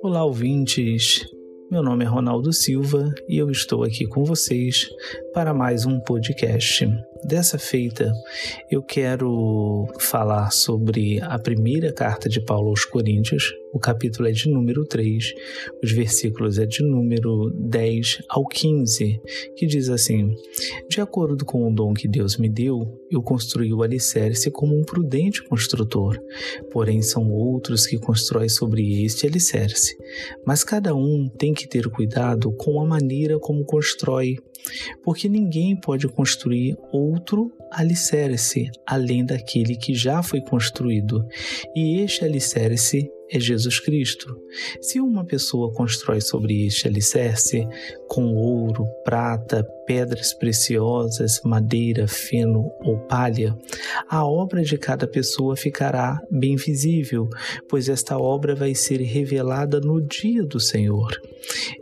Olá, ouvintes! Meu nome é Ronaldo Silva e eu estou aqui com vocês para mais um podcast. Dessa feita, eu quero falar sobre a primeira carta de Paulo aos Coríntios. O capítulo é de número 3, os versículos é de número 10 ao 15, que diz assim: De acordo com o dom que Deus me deu, eu construí o alicerce como um prudente construtor. Porém, são outros que constroem sobre este alicerce. Mas cada um tem que ter cuidado com a maneira como constrói porque ninguém pode construir outro alicerce além daquele que já foi construído, e este alicerce é Jesus Cristo. Se uma pessoa constrói sobre este alicerce com ouro, prata, pedras preciosas, madeira, feno ou palha, a obra de cada pessoa ficará bem visível, pois esta obra vai ser revelada no dia do Senhor.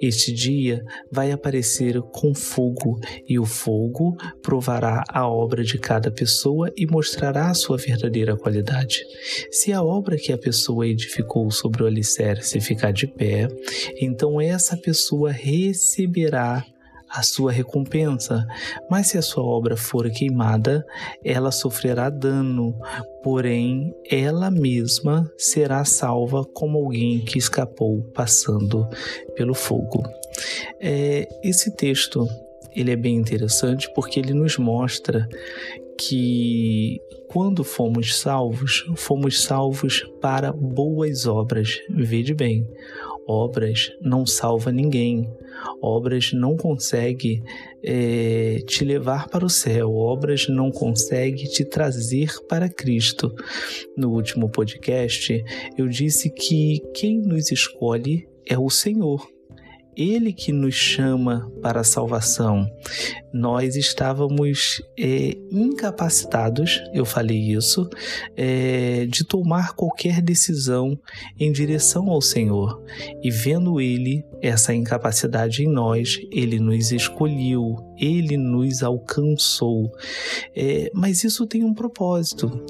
Este dia vai aparecer com fogo, e o fogo provará a obra de cada pessoa e mostrará a sua verdadeira qualidade. Se a obra que a pessoa edificou sobre o alicerce ficar de pé, então essa pessoa receberá a sua recompensa, mas se a sua obra for queimada, ela sofrerá dano, porém ela mesma será salva como alguém que escapou passando pelo fogo. É, esse texto ele é bem interessante porque ele nos mostra que quando fomos salvos, fomos salvos para boas obras. Vede bem, obras não salva ninguém. Obras não consegue é, te levar para o céu, obras não consegue te trazer para Cristo. No último podcast, eu disse que quem nos escolhe é o Senhor. Ele que nos chama para a salvação. Nós estávamos é, incapacitados, eu falei isso, é, de tomar qualquer decisão em direção ao Senhor. E vendo Ele, essa incapacidade em nós, Ele nos escolheu, Ele nos alcançou. É, mas isso tem um propósito.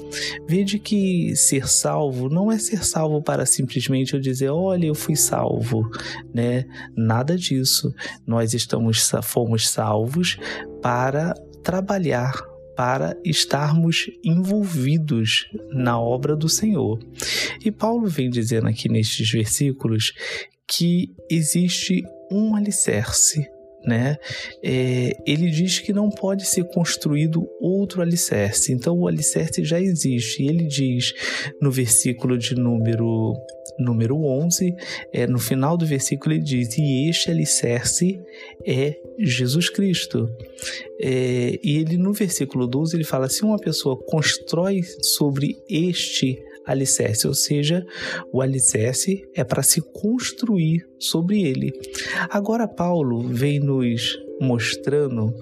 Veja que ser salvo não é ser salvo para simplesmente eu dizer, olha, eu fui salvo, né? Na nada disso. Nós estamos fomos salvos para trabalhar para estarmos envolvidos na obra do Senhor. E Paulo vem dizendo aqui nestes versículos que existe um alicerce né? É, ele diz que não pode ser construído outro alicerce. Então o alicerce já existe. E ele diz no versículo de número número 11, é, no final do versículo ele diz: "E este alicerce é Jesus Cristo". É, e ele no versículo 12 ele fala: se uma pessoa constrói sobre este alicerce, ou seja, o alicerce é para se construir sobre ele. Agora, Paulo vem nos mostrando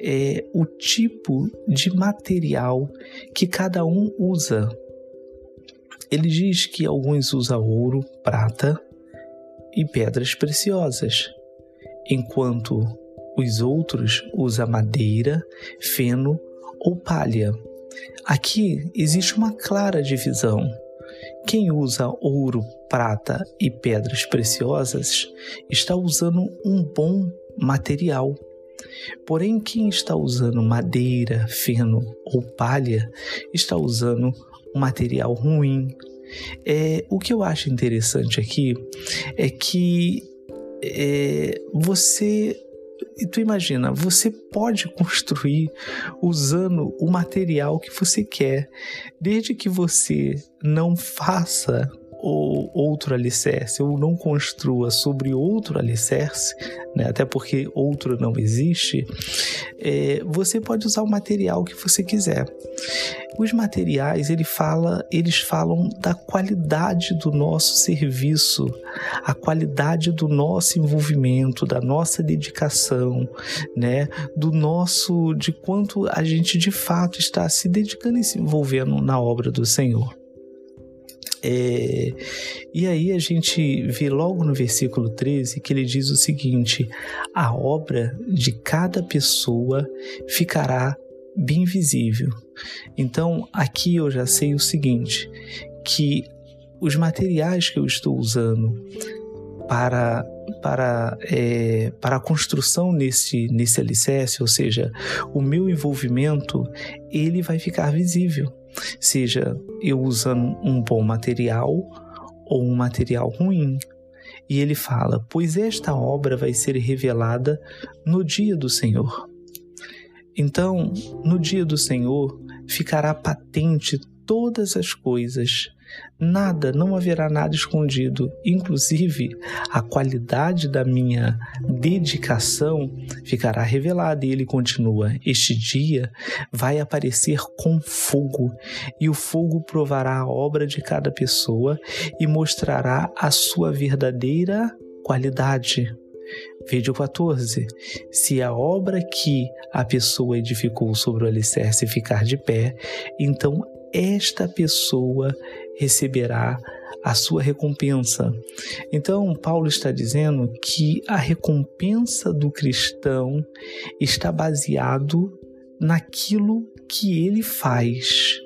é, o tipo de material que cada um usa. Ele diz que alguns usam ouro, prata e pedras preciosas, enquanto os outros usam madeira, feno ou palha. Aqui existe uma clara divisão. Quem usa ouro, prata e pedras preciosas está usando um bom material. Porém, quem está usando madeira, feno ou palha está usando um material ruim. É, o que eu acho interessante aqui é que é, você e tu imagina, você pode construir usando o material que você quer, desde que você não faça ou outro alicerce, ou não construa sobre outro alicerce, né? até porque outro não existe, é, você pode usar o material que você quiser. Os materiais, ele fala, eles falam da qualidade do nosso serviço, a qualidade do nosso envolvimento, da nossa dedicação, né? do nosso, de quanto a gente de fato está se dedicando e se envolvendo na obra do Senhor. É, e aí a gente vê logo no versículo 13 que ele diz o seguinte: a obra de cada pessoa ficará bem visível. Então aqui eu já sei o seguinte: que os materiais que eu estou usando para para, é, para a construção nesse, nesse alicerce, ou seja, o meu envolvimento, ele vai ficar visível. Seja eu usando um bom material ou um material ruim. E ele fala: Pois esta obra vai ser revelada no dia do Senhor. Então, no dia do Senhor, ficará patente todas as coisas. Nada, não haverá nada escondido. Inclusive, a qualidade da minha dedicação ficará revelada. E ele continua: Este dia vai aparecer com fogo, e o fogo provará a obra de cada pessoa e mostrará a sua verdadeira qualidade. Vídeo 14. Se a obra que a pessoa edificou sobre o alicerce ficar de pé, então esta pessoa receberá a sua recompensa. Então, Paulo está dizendo que a recompensa do cristão está baseado naquilo que ele faz.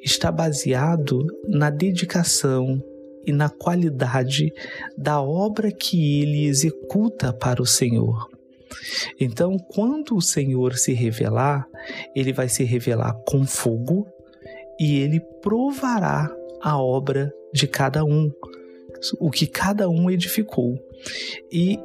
Está baseado na dedicação, e na qualidade da obra que ele executa para o Senhor. Então, quando o Senhor se revelar, ele vai se revelar com fogo e ele provará a obra de cada um, o que cada um edificou. E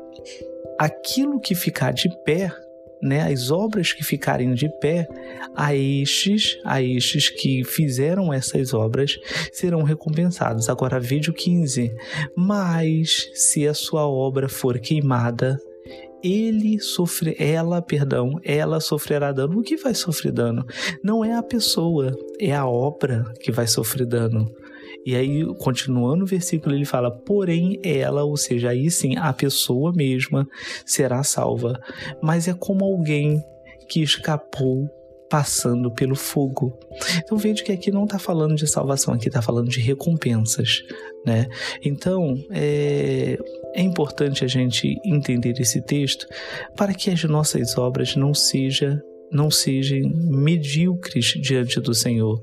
aquilo que ficar de pé né, as obras que ficarem de pé, a estes, a estes que fizeram essas obras serão recompensados. Agora, vídeo 15. Mas se a sua obra for queimada, ele sofre, ela, perdão, ela sofrerá dano. O que vai sofrer dano? Não é a pessoa, é a obra que vai sofrer dano. E aí, continuando o versículo, ele fala: porém ela, ou seja, aí sim a pessoa mesma será salva. Mas é como alguém que escapou passando pelo fogo. Então veja que aqui não está falando de salvação, aqui está falando de recompensas, né? Então é, é importante a gente entender esse texto para que as nossas obras não sejam não sejam medíocres diante do Senhor.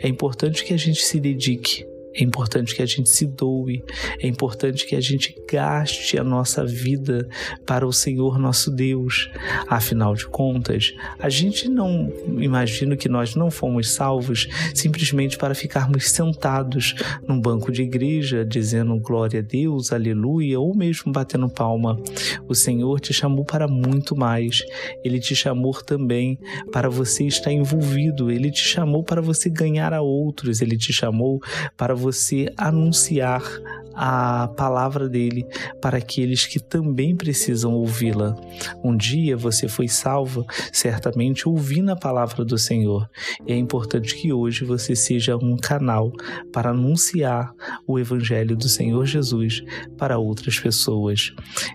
É importante que a gente se dedique é importante que a gente se doe, é importante que a gente gaste a nossa vida para o Senhor nosso Deus. Afinal de contas, a gente não imagina que nós não fomos salvos simplesmente para ficarmos sentados num banco de igreja dizendo glória a Deus, aleluia, ou mesmo batendo palma. O Senhor te chamou para muito mais. Ele te chamou também para você estar envolvido, ele te chamou para você ganhar a outros, ele te chamou para você você anunciar a palavra dele para aqueles que também precisam ouvi-la. Um dia você foi salvo, certamente ouvindo a palavra do Senhor. E é importante que hoje você seja um canal para anunciar o evangelho do Senhor Jesus para outras pessoas.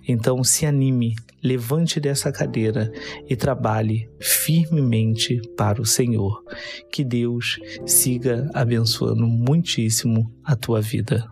Então se anime, levante dessa cadeira e trabalhe firmemente para o Senhor. Que Deus siga abençoando muitíssimo a tua vida.